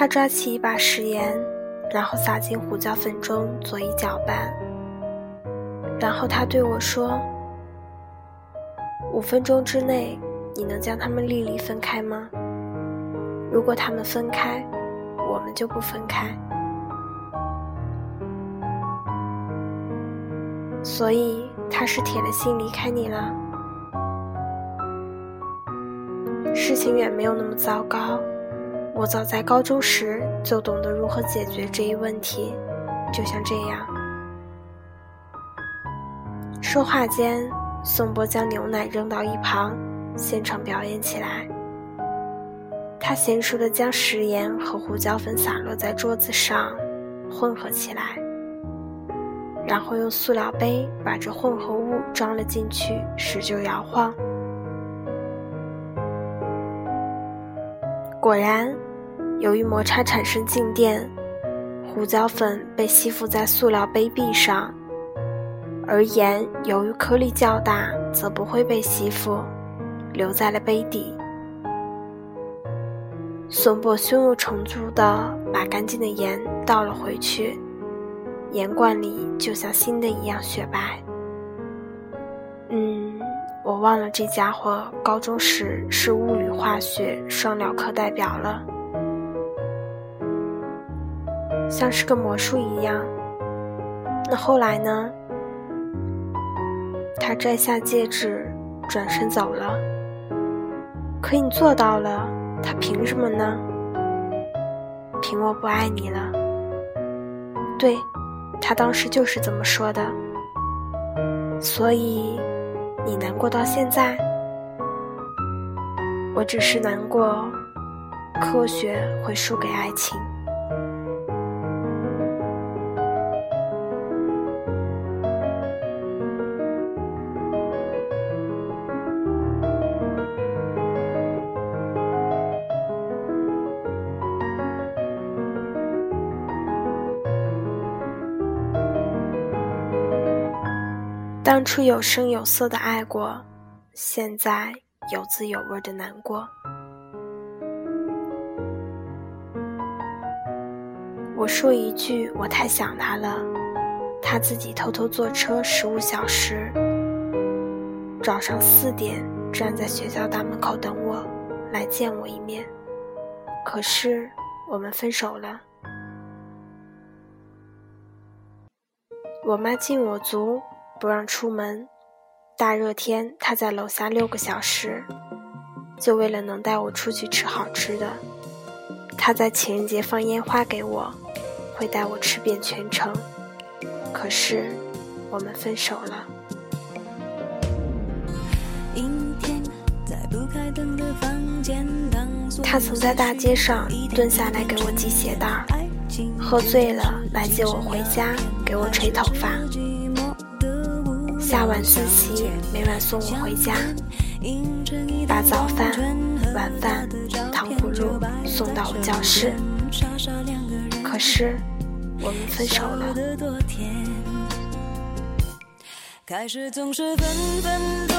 他抓起一把食盐，然后撒进胡椒粉中，佐以搅拌。然后他对我说：“五分钟之内，你能将它们粒粒分开吗？如果它们分开，我们就不分开。”所以他是铁了心离开你了。事情远没有那么糟糕，我早在高中时就懂得如何解决这一问题，就像这样。说话间，宋波将牛奶扔到一旁，现场表演起来。他娴熟地将食盐和胡椒粉洒落在桌子上，混合起来。然后用塑料杯把这混合物装了进去，使劲摇晃。果然，由于摩擦产生静电，胡椒粉被吸附在塑料杯壁上，而盐由于颗粒较大，则不会被吸附，留在了杯底。孙博胸有成竹地把干净的盐倒了回去。盐罐里就像新的一样雪白。嗯，我忘了这家伙高中时是物理化学双料课代表了，像是个魔术一样。那后来呢？他摘下戒指，转身走了。可你做到了，他凭什么呢？凭我不爱你了。对。他当时就是这么说的，所以你难过到现在，我只是难过，科学会输给爱情。当初有声有色的爱过，现在有滋有味的难过。我说一句，我太想他了。他自己偷偷坐车十五小时，早上四点站在学校大门口等我，来见我一面。可是我们分手了。我妈敬我足。不让出门，大热天他在楼下六个小时，就为了能带我出去吃好吃的。他在情人节放烟花给我，会带我吃遍全城。可是我们分手了。他曾在大街上蹲下来给我系鞋带，喝醉了来接我回家，给我吹头发。下晚自习，每晚送我回家，把早饭、晚饭、糖葫芦送到我教室。可是我们分手了。开始总是分分钟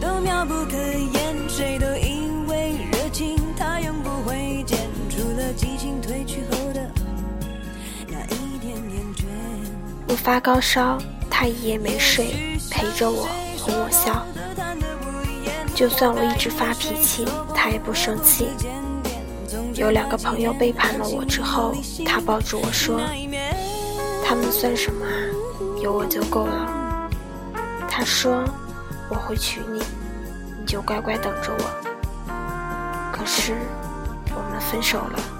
都妙不可言，谁都以为热情它永不会减，除了激情褪去后的那一点点倦。我发高烧，他一夜没睡。陪着我，哄我笑。就算我一直发脾气，他也不生气。有两个朋友背叛了我之后，他抱住我说：“他们算什么啊？有我就够了。”他说：“我会娶你，你就乖乖等着我。”可是我们分手了。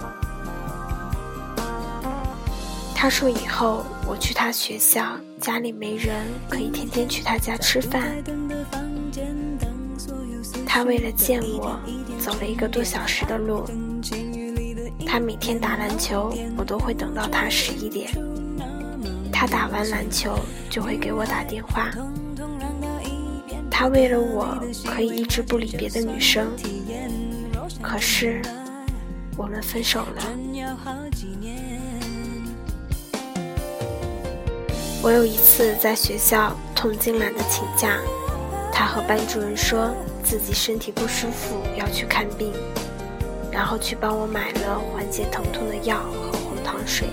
他说以后我去他学校。家里没人，可以天天去他家吃饭。他为了见我，走了一个多小时的路。他每天打篮球，我都会等到他十一点。他打完篮球就会给我打电话。他为了我，可以一直不理别的女生。可是，我们分手了。我有一次在学校痛经懒得请假，他和班主任说自己身体不舒服要去看病，然后去帮我买了缓解疼痛的药和红糖水。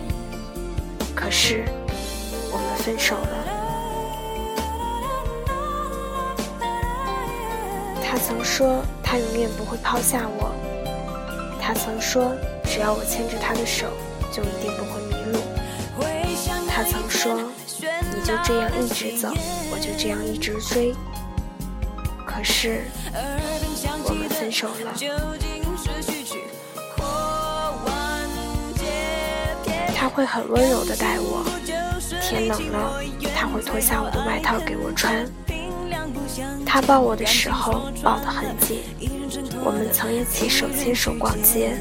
可是，我们分手了。他曾说他永远不会抛下我。他曾说只要我牵着他的手，就一定不会。说你就这样一直走，我就这样一直追。可是，我们分手了。他会很温柔的待我，天冷了，他会脱下我的外套给我穿。他抱我的时候抱得很紧。我们曾一起手牵手逛街，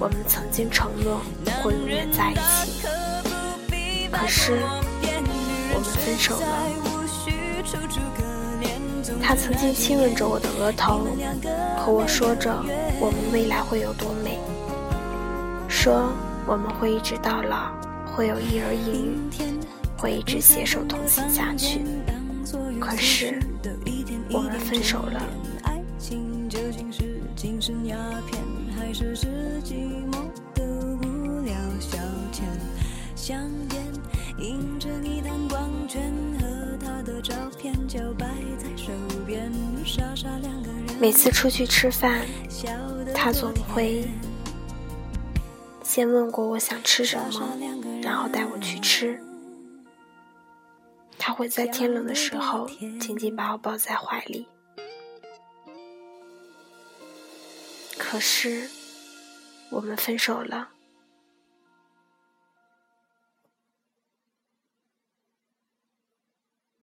我们曾经承诺会永远在一起。可是，我们分手了。他曾经亲吻着我的额头，和我说着我们未来会有多美，说。我们会一直到老，会有一儿一女，会一直携手同行下去。可是，我们分手了。迎着你的光圈和他的照片就摆每次出去吃饭，他总会。先问过我想吃什么，然后带我去吃。他会在天冷的时候紧紧把我抱在怀里。可是，我们分手了。